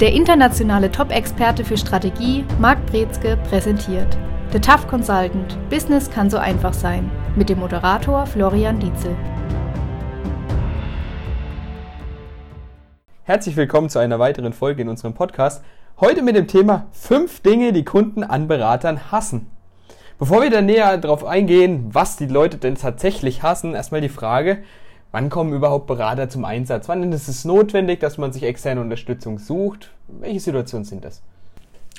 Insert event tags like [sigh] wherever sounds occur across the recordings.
Der internationale Top-Experte für Strategie, Marc Brezke, präsentiert The Tough Consultant – Business kann so einfach sein mit dem Moderator Florian Dietzel. Herzlich willkommen zu einer weiteren Folge in unserem Podcast. Heute mit dem Thema 5 Dinge, die Kunden an Beratern hassen. Bevor wir da näher darauf eingehen, was die Leute denn tatsächlich hassen, erstmal die Frage, Wann kommen überhaupt Berater zum Einsatz? Wann ist es notwendig, dass man sich externe Unterstützung sucht? Welche Situationen sind das?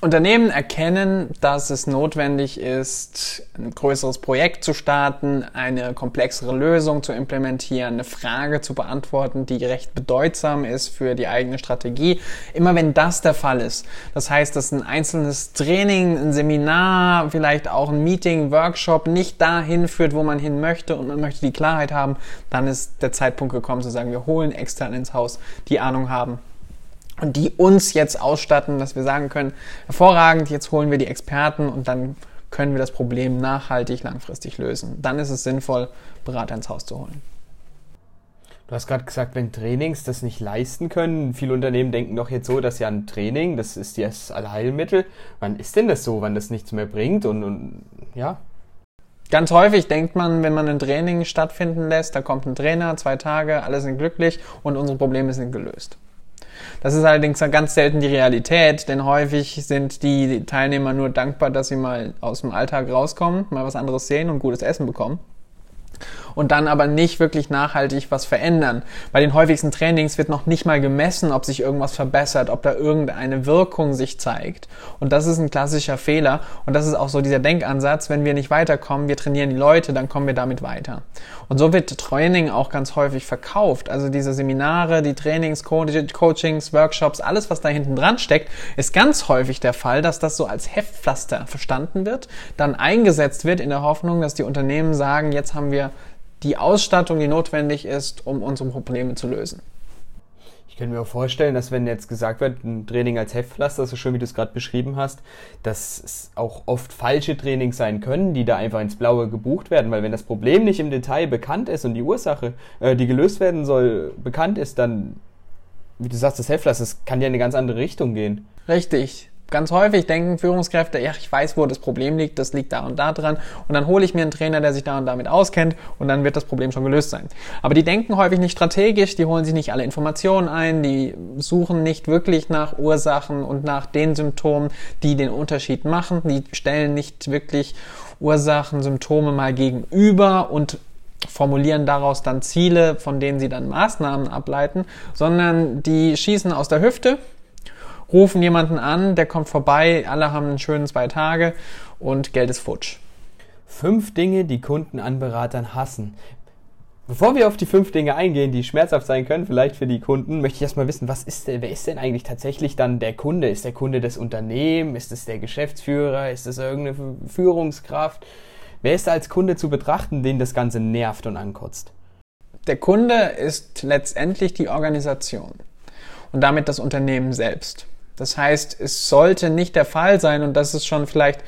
Unternehmen erkennen, dass es notwendig ist, ein größeres Projekt zu starten, eine komplexere Lösung zu implementieren, eine Frage zu beantworten, die recht bedeutsam ist für die eigene Strategie. Immer wenn das der Fall ist, das heißt, dass ein einzelnes Training, ein Seminar, vielleicht auch ein Meeting, Workshop nicht dahin führt, wo man hin möchte und man möchte die Klarheit haben, dann ist der Zeitpunkt gekommen zu sagen, wir holen extern ins Haus, die Ahnung haben, und die uns jetzt ausstatten, dass wir sagen können, hervorragend, jetzt holen wir die Experten und dann können wir das Problem nachhaltig, langfristig lösen. Dann ist es sinnvoll, Berater ins Haus zu holen. Du hast gerade gesagt, wenn Trainings das nicht leisten können, viele Unternehmen denken doch jetzt so, dass ja ein Training, das ist das Allheilmittel. Wann ist denn das so, wann das nichts mehr bringt und, und ja? Ganz häufig denkt man, wenn man ein Training stattfinden lässt, da kommt ein Trainer, zwei Tage, alle sind glücklich und unsere Probleme sind gelöst. Das ist allerdings ganz selten die Realität, denn häufig sind die Teilnehmer nur dankbar, dass sie mal aus dem Alltag rauskommen, mal was anderes sehen und gutes Essen bekommen und dann aber nicht wirklich nachhaltig was verändern. Bei den häufigsten Trainings wird noch nicht mal gemessen, ob sich irgendwas verbessert, ob da irgendeine Wirkung sich zeigt. Und das ist ein klassischer Fehler. Und das ist auch so dieser Denkansatz, wenn wir nicht weiterkommen, wir trainieren die Leute, dann kommen wir damit weiter. Und so wird Training auch ganz häufig verkauft. Also diese Seminare, die Trainings, Coachings, Workshops, alles, was da hinten dran steckt, ist ganz häufig der Fall, dass das so als Heftpflaster verstanden wird, dann eingesetzt wird in der Hoffnung, dass die Unternehmen sagen, jetzt haben wir die Ausstattung, die notwendig ist, um unsere Probleme zu lösen. Ich könnte mir auch vorstellen, dass wenn jetzt gesagt wird, ein Training als Heftpflaster, so schön wie du es gerade beschrieben hast, dass es auch oft falsche Trainings sein können, die da einfach ins Blaue gebucht werden, weil wenn das Problem nicht im Detail bekannt ist und die Ursache, äh, die gelöst werden soll, bekannt ist, dann, wie du sagst, das Heftpflaster, das kann ja in eine ganz andere Richtung gehen. Richtig. Ganz häufig denken Führungskräfte, ja, ich weiß, wo das Problem liegt, das liegt da und da dran. Und dann hole ich mir einen Trainer, der sich da und damit auskennt und dann wird das Problem schon gelöst sein. Aber die denken häufig nicht strategisch, die holen sich nicht alle Informationen ein, die suchen nicht wirklich nach Ursachen und nach den Symptomen, die den Unterschied machen. Die stellen nicht wirklich Ursachen, Symptome mal gegenüber und formulieren daraus dann Ziele, von denen sie dann Maßnahmen ableiten, sondern die schießen aus der Hüfte rufen jemanden an, der kommt vorbei, alle haben einen schönen zwei Tage und Geld ist futsch. Fünf Dinge, die Kunden an Beratern hassen. Bevor wir auf die fünf Dinge eingehen, die schmerzhaft sein können, vielleicht für die Kunden, möchte ich erstmal wissen, was ist denn, wer ist denn eigentlich tatsächlich dann der Kunde? Ist der Kunde des Unternehmens? Ist es der Geschäftsführer? Ist es irgendeine Führungskraft? Wer ist da als Kunde zu betrachten, den das Ganze nervt und ankotzt? Der Kunde ist letztendlich die Organisation und damit das Unternehmen selbst. Das heißt, es sollte nicht der Fall sein, und das ist schon vielleicht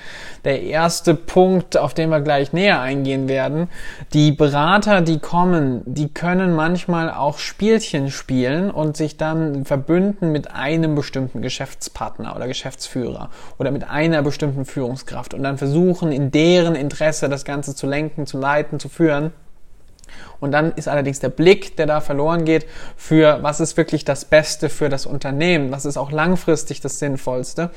der erste Punkt, auf den wir gleich näher eingehen werden. Die Berater, die kommen, die können manchmal auch Spielchen spielen und sich dann verbünden mit einem bestimmten Geschäftspartner oder Geschäftsführer oder mit einer bestimmten Führungskraft und dann versuchen, in deren Interesse das Ganze zu lenken, zu leiten, zu führen. Und dann ist allerdings der Blick, der da verloren geht, für was ist wirklich das Beste für das Unternehmen, was ist auch langfristig das Sinnvollste.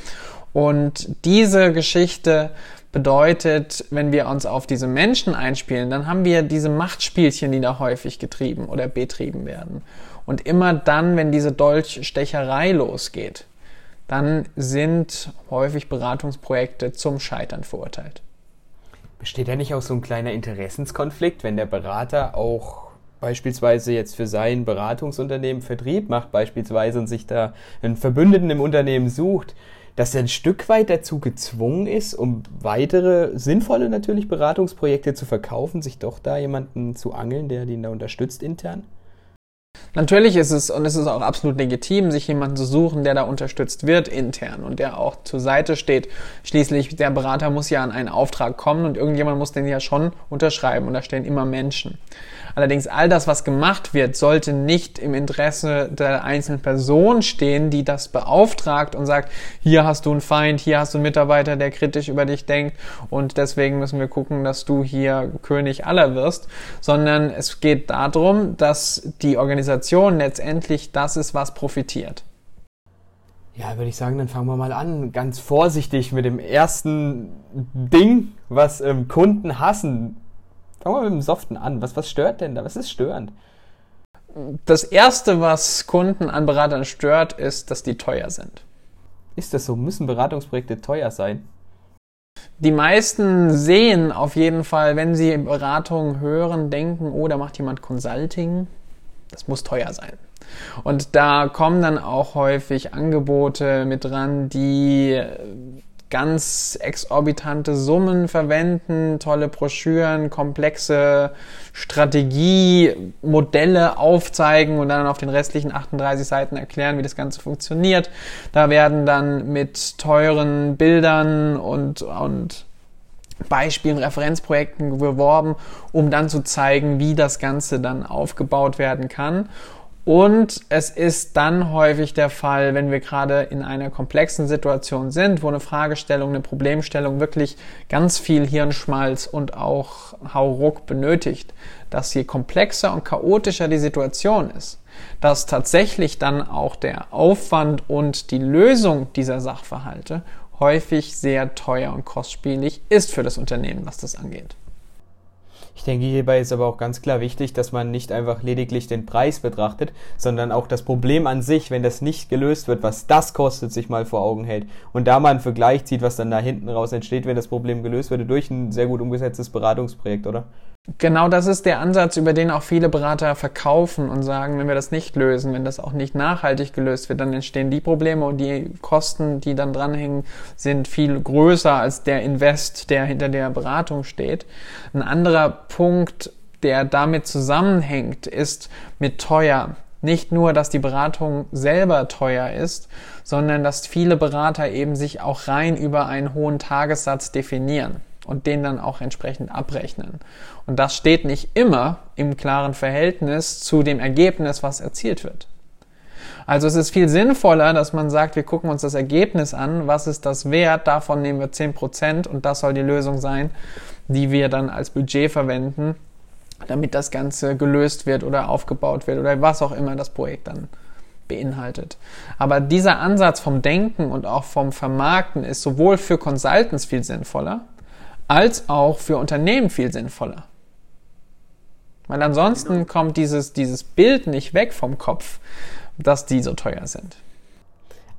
Und diese Geschichte bedeutet, wenn wir uns auf diese Menschen einspielen, dann haben wir diese Machtspielchen, die da häufig getrieben oder betrieben werden. Und immer dann, wenn diese Dolchstecherei losgeht, dann sind häufig Beratungsprojekte zum Scheitern verurteilt. Besteht da nicht auch so ein kleiner Interessenskonflikt, wenn der Berater auch beispielsweise jetzt für sein Beratungsunternehmen Vertrieb macht beispielsweise und sich da einen Verbündeten im Unternehmen sucht, dass er ein Stück weit dazu gezwungen ist, um weitere sinnvolle natürlich Beratungsprojekte zu verkaufen, sich doch da jemanden zu angeln, der den da unterstützt intern? Natürlich ist es, und es ist auch absolut legitim, sich jemanden zu suchen, der da unterstützt wird intern und der auch zur Seite steht. Schließlich, der Berater muss ja an einen Auftrag kommen und irgendjemand muss den ja schon unterschreiben und da stehen immer Menschen. Allerdings all das, was gemacht wird, sollte nicht im Interesse der einzelnen Person stehen, die das beauftragt und sagt, hier hast du einen Feind, hier hast du einen Mitarbeiter, der kritisch über dich denkt und deswegen müssen wir gucken, dass du hier König aller wirst, sondern es geht darum, dass die Organisation letztendlich das ist, was profitiert. Ja, würde ich sagen, dann fangen wir mal an. Ganz vorsichtig mit dem ersten Ding, was ähm, Kunden hassen. Fangen wir mit dem Soften an. Was, was stört denn da? Was ist störend? Das erste, was Kunden an Beratern stört, ist, dass die teuer sind. Ist das so? Müssen Beratungsprojekte teuer sein? Die meisten sehen auf jeden Fall, wenn sie Beratung hören, denken, oh, da macht jemand Consulting. Das muss teuer sein. Und da kommen dann auch häufig Angebote mit dran, die ganz exorbitante Summen verwenden, tolle Broschüren, komplexe Strategiemodelle aufzeigen und dann auf den restlichen 38 Seiten erklären, wie das Ganze funktioniert. Da werden dann mit teuren Bildern und, und Beispielen, Referenzprojekten beworben, um dann zu zeigen, wie das Ganze dann aufgebaut werden kann. Und es ist dann häufig der Fall, wenn wir gerade in einer komplexen Situation sind, wo eine Fragestellung, eine Problemstellung wirklich ganz viel Hirnschmalz und auch Hauruck benötigt, dass je komplexer und chaotischer die Situation ist, dass tatsächlich dann auch der Aufwand und die Lösung dieser Sachverhalte häufig sehr teuer und kostspielig ist für das Unternehmen, was das angeht. Ich denke, hierbei ist aber auch ganz klar wichtig, dass man nicht einfach lediglich den Preis betrachtet, sondern auch das Problem an sich, wenn das nicht gelöst wird, was das kostet, sich mal vor Augen hält. Und da mal einen Vergleich zieht, was dann da hinten raus entsteht, wenn das Problem gelöst wird, durch ein sehr gut umgesetztes Beratungsprojekt, oder? Genau das ist der Ansatz, über den auch viele Berater verkaufen und sagen, wenn wir das nicht lösen, wenn das auch nicht nachhaltig gelöst wird, dann entstehen die Probleme und die Kosten, die dann dranhängen, sind viel größer als der Invest, der hinter der Beratung steht. Ein anderer Punkt, der damit zusammenhängt, ist mit teuer. Nicht nur, dass die Beratung selber teuer ist, sondern dass viele Berater eben sich auch rein über einen hohen Tagessatz definieren und den dann auch entsprechend abrechnen. Und das steht nicht immer im klaren Verhältnis zu dem Ergebnis, was erzielt wird. Also es ist viel sinnvoller, dass man sagt, wir gucken uns das Ergebnis an, was ist das wert, davon nehmen wir 10% und das soll die Lösung sein, die wir dann als Budget verwenden, damit das Ganze gelöst wird oder aufgebaut wird oder was auch immer das Projekt dann beinhaltet. Aber dieser Ansatz vom Denken und auch vom Vermarkten ist sowohl für Consultants viel sinnvoller, als auch für Unternehmen viel sinnvoller. Weil ansonsten kommt dieses, dieses Bild nicht weg vom Kopf, dass die so teuer sind.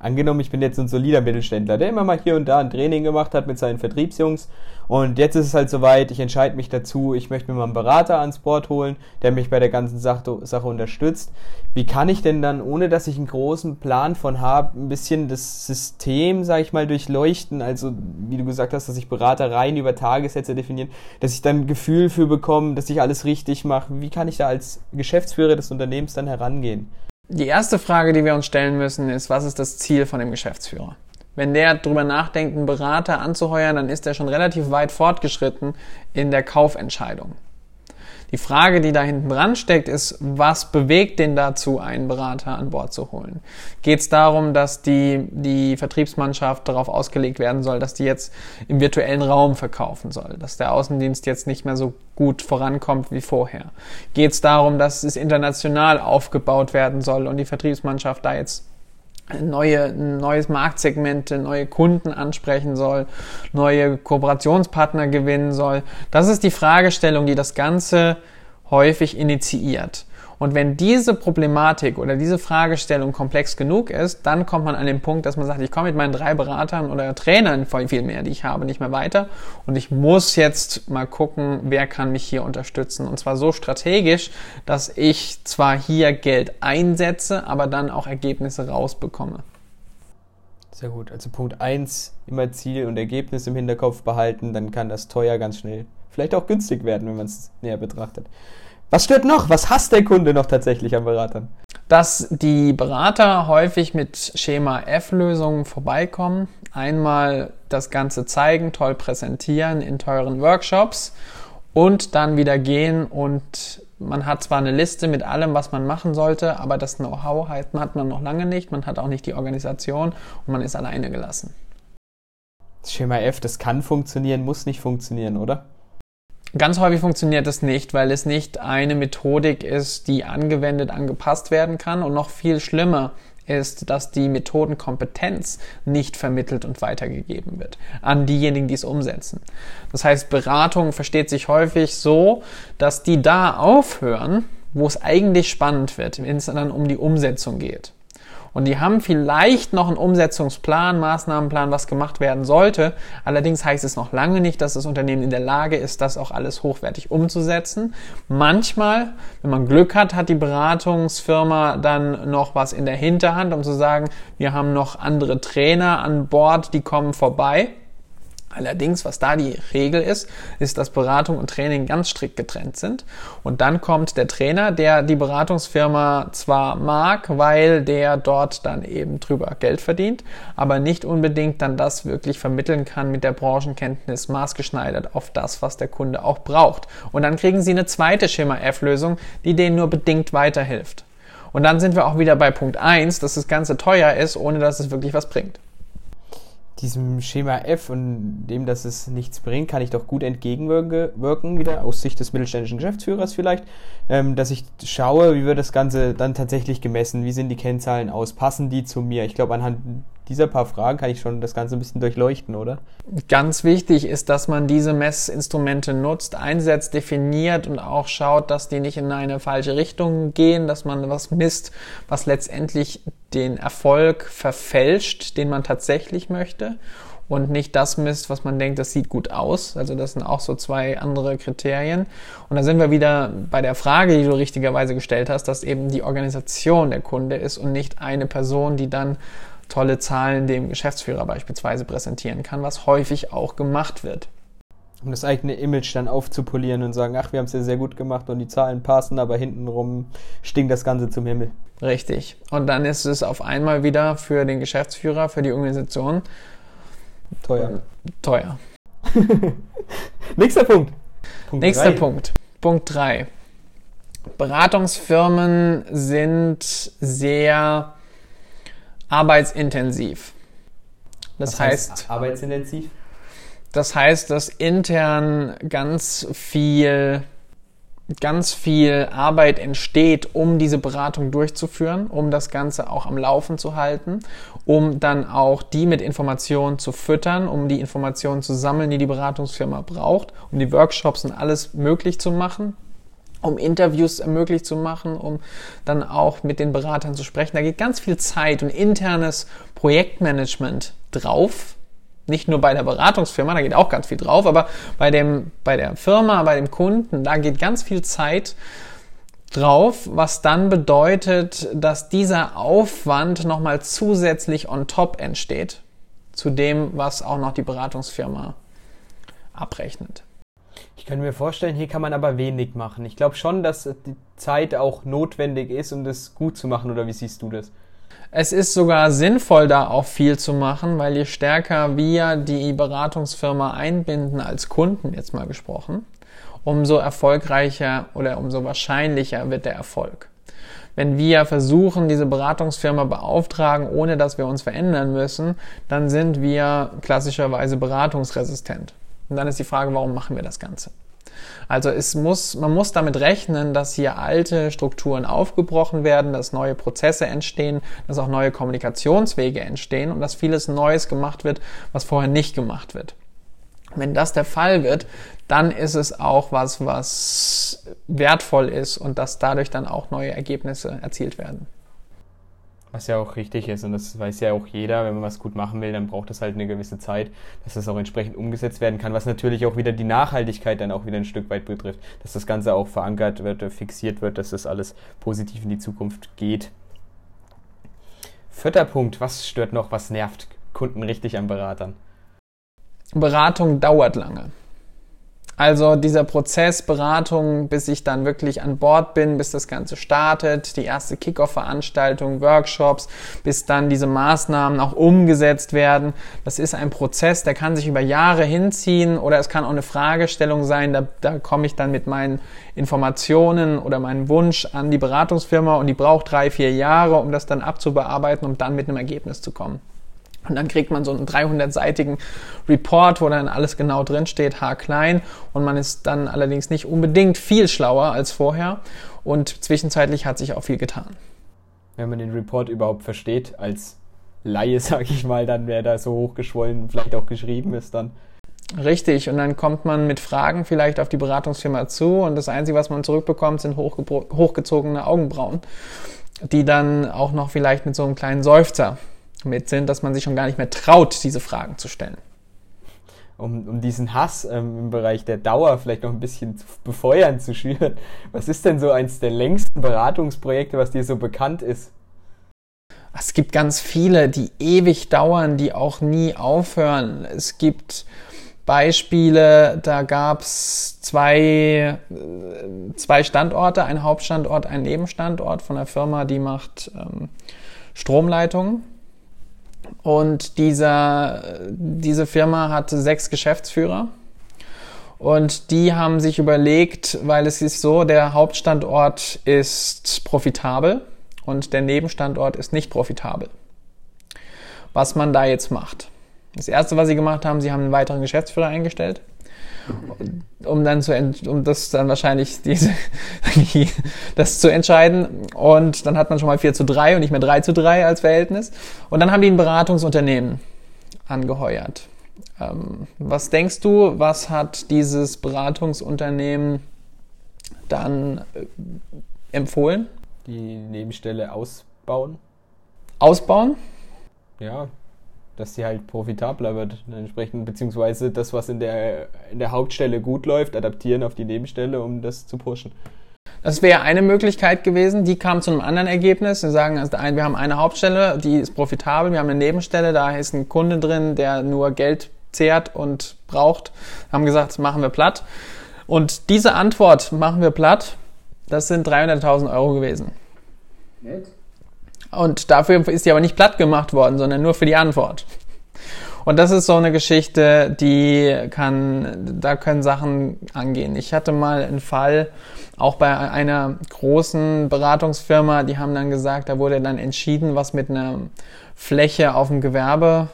Angenommen, ich bin jetzt ein solider Mittelständler, der immer mal hier und da ein Training gemacht hat mit seinen Vertriebsjungs und jetzt ist es halt soweit, ich entscheide mich dazu, ich möchte mir mal einen Berater ans Board holen, der mich bei der ganzen Sache, unterstützt. Wie kann ich denn dann, ohne dass ich einen großen Plan von habe, ein bisschen das System, sage ich mal, durchleuchten? Also, wie du gesagt hast, dass ich Berater rein über Tagessätze definieren, dass ich dann ein Gefühl für bekomme, dass ich alles richtig mache. Wie kann ich da als Geschäftsführer des Unternehmens dann herangehen? Die erste Frage, die wir uns stellen müssen, ist, was ist das Ziel von dem Geschäftsführer? Wenn der drüber nachdenkt, einen Berater anzuheuern, dann ist er schon relativ weit fortgeschritten in der Kaufentscheidung. Die Frage, die da hinten dran steckt, ist, was bewegt den dazu, einen Berater an Bord zu holen? Geht es darum, dass die, die Vertriebsmannschaft darauf ausgelegt werden soll, dass die jetzt im virtuellen Raum verkaufen soll, dass der Außendienst jetzt nicht mehr so gut vorankommt wie vorher? Geht es darum, dass es international aufgebaut werden soll und die Vertriebsmannschaft da jetzt neue, neues Marktsegment, neue Kunden ansprechen soll, neue Kooperationspartner gewinnen soll. Das ist die Fragestellung, die das Ganze häufig initiiert. Und wenn diese Problematik oder diese Fragestellung komplex genug ist, dann kommt man an den Punkt, dass man sagt, ich komme mit meinen drei Beratern oder Trainern viel mehr, die ich habe, nicht mehr weiter. Und ich muss jetzt mal gucken, wer kann mich hier unterstützen. Und zwar so strategisch, dass ich zwar hier Geld einsetze, aber dann auch Ergebnisse rausbekomme. Sehr gut. Also Punkt eins immer Ziel und Ergebnis im Hinterkopf behalten, dann kann das teuer ganz schnell, vielleicht auch günstig werden, wenn man es näher betrachtet. Was stört noch? Was hasst der Kunde noch tatsächlich an Beratern? Dass die Berater häufig mit Schema F-Lösungen vorbeikommen. Einmal das Ganze zeigen, toll präsentieren in teuren Workshops und dann wieder gehen und Man hat zwar eine Liste mit allem, was man machen sollte, aber das Know-how hat man noch lange nicht. Man hat auch nicht die Organisation und man ist alleine gelassen. Schema F, das kann funktionieren, muss nicht funktionieren, oder? Ganz häufig funktioniert das nicht, weil es nicht eine Methodik ist, die angewendet, angepasst werden kann. Und noch viel schlimmer ist, dass die Methodenkompetenz nicht vermittelt und weitergegeben wird an diejenigen, die es umsetzen. Das heißt, Beratung versteht sich häufig so, dass die da aufhören, wo es eigentlich spannend wird, wenn es dann um die Umsetzung geht. Und die haben vielleicht noch einen Umsetzungsplan, Maßnahmenplan, was gemacht werden sollte. Allerdings heißt es noch lange nicht, dass das Unternehmen in der Lage ist, das auch alles hochwertig umzusetzen. Manchmal, wenn man Glück hat, hat die Beratungsfirma dann noch was in der Hinterhand, um zu sagen, wir haben noch andere Trainer an Bord, die kommen vorbei. Allerdings, was da die Regel ist, ist, dass Beratung und Training ganz strikt getrennt sind. Und dann kommt der Trainer, der die Beratungsfirma zwar mag, weil der dort dann eben drüber Geld verdient, aber nicht unbedingt dann das wirklich vermitteln kann mit der Branchenkenntnis maßgeschneidert auf das, was der Kunde auch braucht. Und dann kriegen sie eine zweite Schema-F-Lösung, die denen nur bedingt weiterhilft. Und dann sind wir auch wieder bei Punkt eins, dass das Ganze teuer ist, ohne dass es wirklich was bringt diesem Schema F und dem, dass es nichts bringt, kann ich doch gut entgegenwirken, wieder aus Sicht des mittelständischen Geschäftsführers vielleicht, ähm, dass ich schaue, wie wird das Ganze dann tatsächlich gemessen, wie sind die Kennzahlen aus, passen die zu mir? Ich glaube, anhand dieser paar Fragen kann ich schon das Ganze ein bisschen durchleuchten, oder? Ganz wichtig ist, dass man diese Messinstrumente nutzt, einsetzt, definiert und auch schaut, dass die nicht in eine falsche Richtung gehen, dass man was misst, was letztendlich den Erfolg verfälscht, den man tatsächlich möchte und nicht das misst, was man denkt, das sieht gut aus. Also das sind auch so zwei andere Kriterien. Und da sind wir wieder bei der Frage, die du richtigerweise gestellt hast, dass eben die Organisation der Kunde ist und nicht eine Person, die dann tolle Zahlen dem Geschäftsführer beispielsweise präsentieren kann, was häufig auch gemacht wird. Um das eigene Image dann aufzupolieren und sagen, ach, wir haben es ja sehr gut gemacht und die Zahlen passen, aber hintenrum stinkt das Ganze zum Himmel. Richtig. Und dann ist es auf einmal wieder für den Geschäftsführer, für die Organisation teuer. Teuer. [laughs] Nächster Punkt. Punkt Nächster drei. Punkt. Punkt 3. Beratungsfirmen sind sehr arbeitsintensiv. Das Was heißt, heißt arbeitsintensiv. Das heißt, dass intern ganz viel ganz viel Arbeit entsteht, um diese Beratung durchzuführen, um das Ganze auch am Laufen zu halten, um dann auch die mit Informationen zu füttern, um die Informationen zu sammeln, die die Beratungsfirma braucht, um die Workshops und alles möglich zu machen, um Interviews möglich zu machen, um dann auch mit den Beratern zu sprechen. Da geht ganz viel Zeit und internes Projektmanagement drauf. Nicht nur bei der Beratungsfirma, da geht auch ganz viel drauf, aber bei dem, bei der Firma, bei dem Kunden, da geht ganz viel Zeit drauf, was dann bedeutet, dass dieser Aufwand nochmal zusätzlich on top entsteht zu dem, was auch noch die Beratungsfirma abrechnet. Ich könnte mir vorstellen, hier kann man aber wenig machen. Ich glaube schon, dass die Zeit auch notwendig ist, um das gut zu machen, oder wie siehst du das? Es ist sogar sinnvoll, da auch viel zu machen, weil je stärker wir die Beratungsfirma einbinden als Kunden, jetzt mal gesprochen, umso erfolgreicher oder umso wahrscheinlicher wird der Erfolg. Wenn wir versuchen, diese Beratungsfirma beauftragen, ohne dass wir uns verändern müssen, dann sind wir klassischerweise beratungsresistent. Und dann ist die Frage, warum machen wir das Ganze? Also es muss, man muss damit rechnen, dass hier alte Strukturen aufgebrochen werden, dass neue Prozesse entstehen, dass auch neue Kommunikationswege entstehen und dass vieles Neues gemacht wird, was vorher nicht gemacht wird. Wenn das der Fall wird, dann ist es auch was, was wertvoll ist und dass dadurch dann auch neue Ergebnisse erzielt werden. Was ja auch richtig ist und das weiß ja auch jeder, wenn man was gut machen will, dann braucht es halt eine gewisse Zeit, dass das auch entsprechend umgesetzt werden kann, was natürlich auch wieder die Nachhaltigkeit dann auch wieder ein Stück weit betrifft, dass das Ganze auch verankert wird, fixiert wird, dass das alles positiv in die Zukunft geht. Vierter Punkt, was stört noch, was nervt Kunden richtig an Beratern? Beratung dauert lange. Also dieser Prozess Beratung, bis ich dann wirklich an Bord bin, bis das Ganze startet, die erste Kickoff-Veranstaltung, Workshops, bis dann diese Maßnahmen auch umgesetzt werden. Das ist ein Prozess, der kann sich über Jahre hinziehen oder es kann auch eine Fragestellung sein, da, da komme ich dann mit meinen Informationen oder meinem Wunsch an die Beratungsfirma und die braucht drei, vier Jahre, um das dann abzubearbeiten, um dann mit einem Ergebnis zu kommen. Und dann kriegt man so einen 300-seitigen Report, wo dann alles genau drinsteht, haarklein. Und man ist dann allerdings nicht unbedingt viel schlauer als vorher. Und zwischenzeitlich hat sich auch viel getan. Wenn man den Report überhaupt versteht, als Laie, [laughs] sage ich mal, dann wer da so hochgeschwollen vielleicht auch geschrieben ist dann. Richtig, und dann kommt man mit Fragen vielleicht auf die Beratungsfirma zu und das Einzige, was man zurückbekommt, sind hochgezogene Augenbrauen, die dann auch noch vielleicht mit so einem kleinen Seufzer mit sind, dass man sich schon gar nicht mehr traut, diese Fragen zu stellen. Um, um diesen Hass ähm, im Bereich der Dauer vielleicht noch ein bisschen zu befeuern, zu schüren. Was ist denn so eins der längsten Beratungsprojekte, was dir so bekannt ist? Es gibt ganz viele, die ewig dauern, die auch nie aufhören. Es gibt Beispiele, da gab es zwei, äh, zwei Standorte, ein Hauptstandort, ein Nebenstandort von einer Firma, die macht ähm, Stromleitungen und dieser, diese Firma hatte sechs Geschäftsführer. Und die haben sich überlegt, weil es ist so, der Hauptstandort ist profitabel und der Nebenstandort ist nicht profitabel. Was man da jetzt macht. Das erste, was sie gemacht haben, sie haben einen weiteren Geschäftsführer eingestellt um dann zu, um das dann wahrscheinlich diese, [laughs] das zu entscheiden. Und dann hat man schon mal 4 zu 3 und nicht mehr 3 zu 3 als Verhältnis. Und dann haben die ein Beratungsunternehmen angeheuert. Ähm, was denkst du, was hat dieses Beratungsunternehmen dann äh, empfohlen? Die Nebenstelle ausbauen. Ausbauen? Ja, dass sie halt profitabler wird entsprechend, beziehungsweise das, was in der, in der Hauptstelle gut läuft, adaptieren auf die Nebenstelle, um das zu pushen. Das wäre eine Möglichkeit gewesen. Die kam zu einem anderen Ergebnis. Sie sagen, also wir haben eine Hauptstelle, die ist profitabel. Wir haben eine Nebenstelle, da ist ein Kunde drin, der nur Geld zehrt und braucht. Haben gesagt, das machen wir platt. Und diese Antwort, machen wir platt, das sind 300.000 Euro gewesen. Nett. Und dafür ist die aber nicht platt gemacht worden, sondern nur für die Antwort. Und das ist so eine Geschichte, die kann, da können Sachen angehen. Ich hatte mal einen Fall, auch bei einer großen Beratungsfirma, die haben dann gesagt, da wurde dann entschieden, was mit einer Fläche auf dem Gewerbe,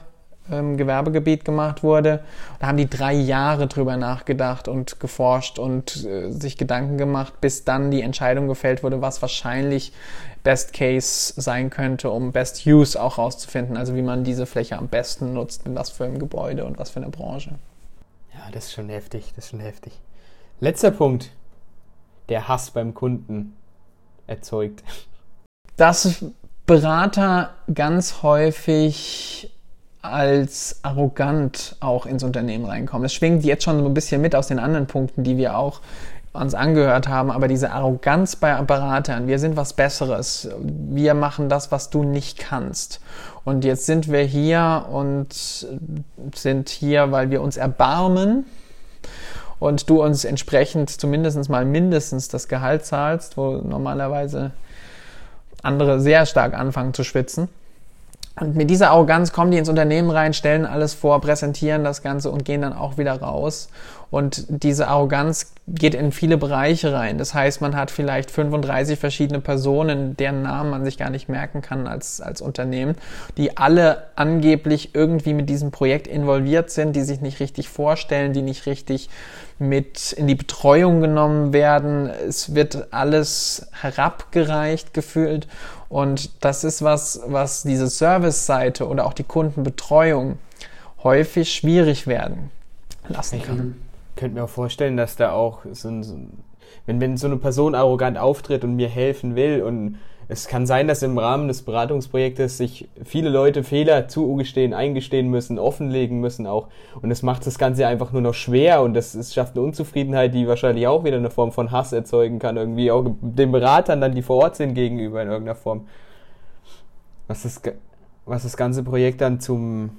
ähm, Gewerbegebiet gemacht wurde. Da haben die drei Jahre drüber nachgedacht und geforscht und äh, sich Gedanken gemacht, bis dann die Entscheidung gefällt wurde, was wahrscheinlich Best Case sein könnte, um Best Use auch rauszufinden, also wie man diese Fläche am besten nutzt, in was für einem Gebäude und was für eine Branche. Ja, das ist schon heftig, das ist schon heftig. Letzter Punkt, der Hass beim Kunden erzeugt. Dass Berater ganz häufig als arrogant auch ins Unternehmen reinkommen. Das schwingt jetzt schon so ein bisschen mit aus den anderen Punkten, die wir auch uns angehört haben, aber diese Arroganz bei Beratern, wir sind was Besseres, wir machen das, was du nicht kannst. Und jetzt sind wir hier und sind hier, weil wir uns erbarmen und du uns entsprechend zumindest mal mindestens das Gehalt zahlst, wo normalerweise andere sehr stark anfangen zu schwitzen. Und mit dieser Arroganz kommen die ins Unternehmen rein, stellen alles vor, präsentieren das Ganze und gehen dann auch wieder raus. Und diese Arroganz geht in viele Bereiche rein. Das heißt, man hat vielleicht 35 verschiedene Personen, deren Namen man sich gar nicht merken kann als, als Unternehmen, die alle angeblich irgendwie mit diesem Projekt involviert sind, die sich nicht richtig vorstellen, die nicht richtig mit in die Betreuung genommen werden. Es wird alles herabgereicht gefühlt. Und das ist was, was diese Service-Seite oder auch die Kundenbetreuung häufig schwierig werden lassen kann könnte mir auch vorstellen, dass da auch so ein, so ein wenn, wenn so eine Person arrogant auftritt und mir helfen will und es kann sein, dass im Rahmen des Beratungsprojektes sich viele Leute Fehler zugestehen, eingestehen müssen, offenlegen müssen auch. Und es macht das Ganze einfach nur noch schwer und das, es schafft eine Unzufriedenheit, die wahrscheinlich auch wieder eine Form von Hass erzeugen kann, irgendwie auch den Beratern dann, die vor Ort sind, gegenüber in irgendeiner Form. Was das, was das ganze Projekt dann zum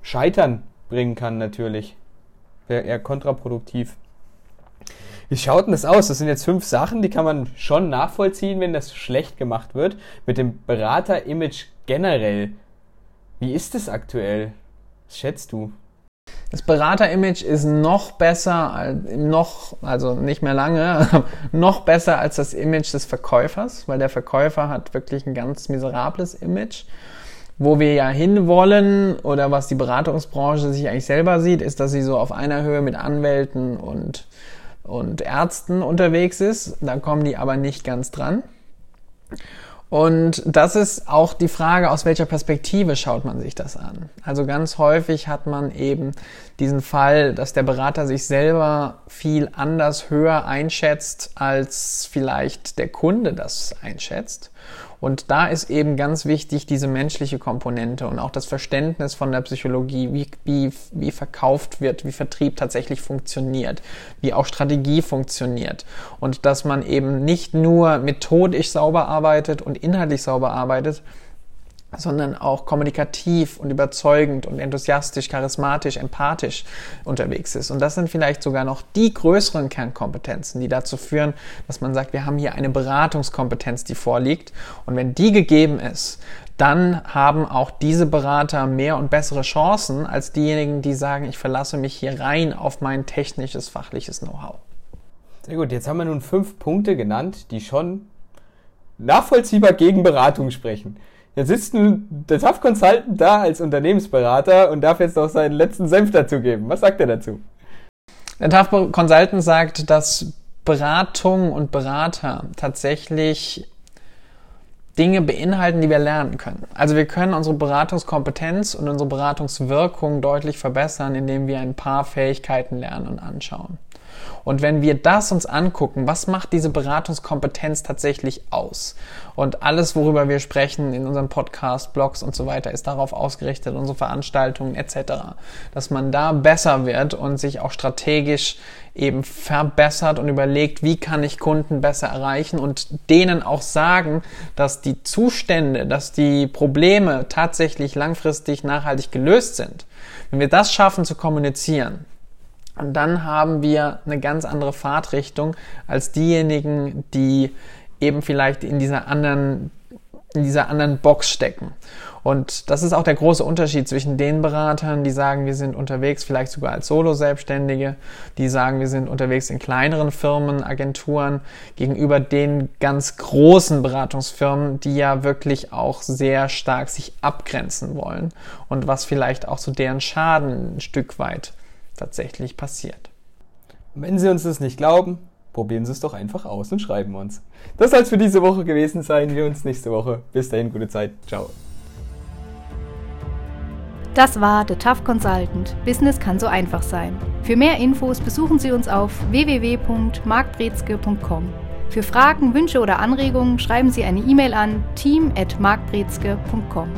Scheitern bringen kann, natürlich wäre eher kontraproduktiv. Wie schaut denn das aus? Das sind jetzt fünf Sachen, die kann man schon nachvollziehen, wenn das schlecht gemacht wird. Mit dem Berater-Image generell. Wie ist es aktuell? Was schätzt du? Das Berater-Image ist noch besser, noch, also nicht mehr lange, [laughs] noch besser als das Image des Verkäufers, weil der Verkäufer hat wirklich ein ganz miserables Image. Wo wir ja hinwollen oder was die Beratungsbranche sich eigentlich selber sieht, ist, dass sie so auf einer Höhe mit Anwälten und und Ärzten unterwegs ist. Da kommen die aber nicht ganz dran. Und das ist auch die Frage, aus welcher Perspektive schaut man sich das an. Also ganz häufig hat man eben diesen Fall, dass der Berater sich selber viel anders höher einschätzt, als vielleicht der Kunde das einschätzt. Und da ist eben ganz wichtig diese menschliche Komponente und auch das Verständnis von der Psychologie, wie, wie, wie verkauft wird, wie Vertrieb tatsächlich funktioniert, wie auch Strategie funktioniert. Und dass man eben nicht nur methodisch sauber arbeitet und inhaltlich sauber arbeitet, sondern auch kommunikativ und überzeugend und enthusiastisch, charismatisch, empathisch unterwegs ist. Und das sind vielleicht sogar noch die größeren Kernkompetenzen, die dazu führen, dass man sagt, wir haben hier eine Beratungskompetenz, die vorliegt. Und wenn die gegeben ist, dann haben auch diese Berater mehr und bessere Chancen als diejenigen, die sagen, ich verlasse mich hier rein auf mein technisches, fachliches Know-how. Sehr gut, jetzt haben wir nun fünf Punkte genannt, die schon nachvollziehbar gegen Beratung sprechen. Jetzt sitzt der TAF Consultant da als Unternehmensberater und darf jetzt noch seinen letzten Senf dazugeben. Was sagt er dazu? Der TAF Consultant sagt, dass Beratung und Berater tatsächlich Dinge beinhalten, die wir lernen können. Also wir können unsere Beratungskompetenz und unsere Beratungswirkung deutlich verbessern, indem wir ein paar Fähigkeiten lernen und anschauen. Und wenn wir das uns angucken, was macht diese Beratungskompetenz tatsächlich aus? Und alles, worüber wir sprechen in unserem Podcast, Blogs und so weiter, ist darauf ausgerichtet, unsere Veranstaltungen etc., dass man da besser wird und sich auch strategisch eben verbessert und überlegt, wie kann ich Kunden besser erreichen und denen auch sagen, dass die Zustände, dass die Probleme tatsächlich langfristig nachhaltig gelöst sind. Wenn wir das schaffen zu kommunizieren, dann haben wir eine ganz andere Fahrtrichtung als diejenigen, die eben vielleicht in dieser anderen, in dieser anderen Box stecken. Und das ist auch der große Unterschied zwischen den Beratern, die sagen, wir sind unterwegs, vielleicht sogar als Solo-Selbstständige, die sagen, wir sind unterwegs in kleineren Firmen, Agenturen, gegenüber den ganz großen Beratungsfirmen, die ja wirklich auch sehr stark sich abgrenzen wollen und was vielleicht auch zu deren Schaden ein Stück weit tatsächlich passiert. Wenn Sie uns das nicht glauben, probieren Sie es doch einfach aus und schreiben uns. Das soll es für diese Woche gewesen sein. Wir uns nächste Woche. Bis dahin, gute Zeit. Ciao. Das war The Tough Consultant. Business kann so einfach sein. Für mehr Infos besuchen Sie uns auf www.markbrezke.com. Für Fragen, Wünsche oder Anregungen schreiben Sie eine E-Mail an team@markbrezke.com.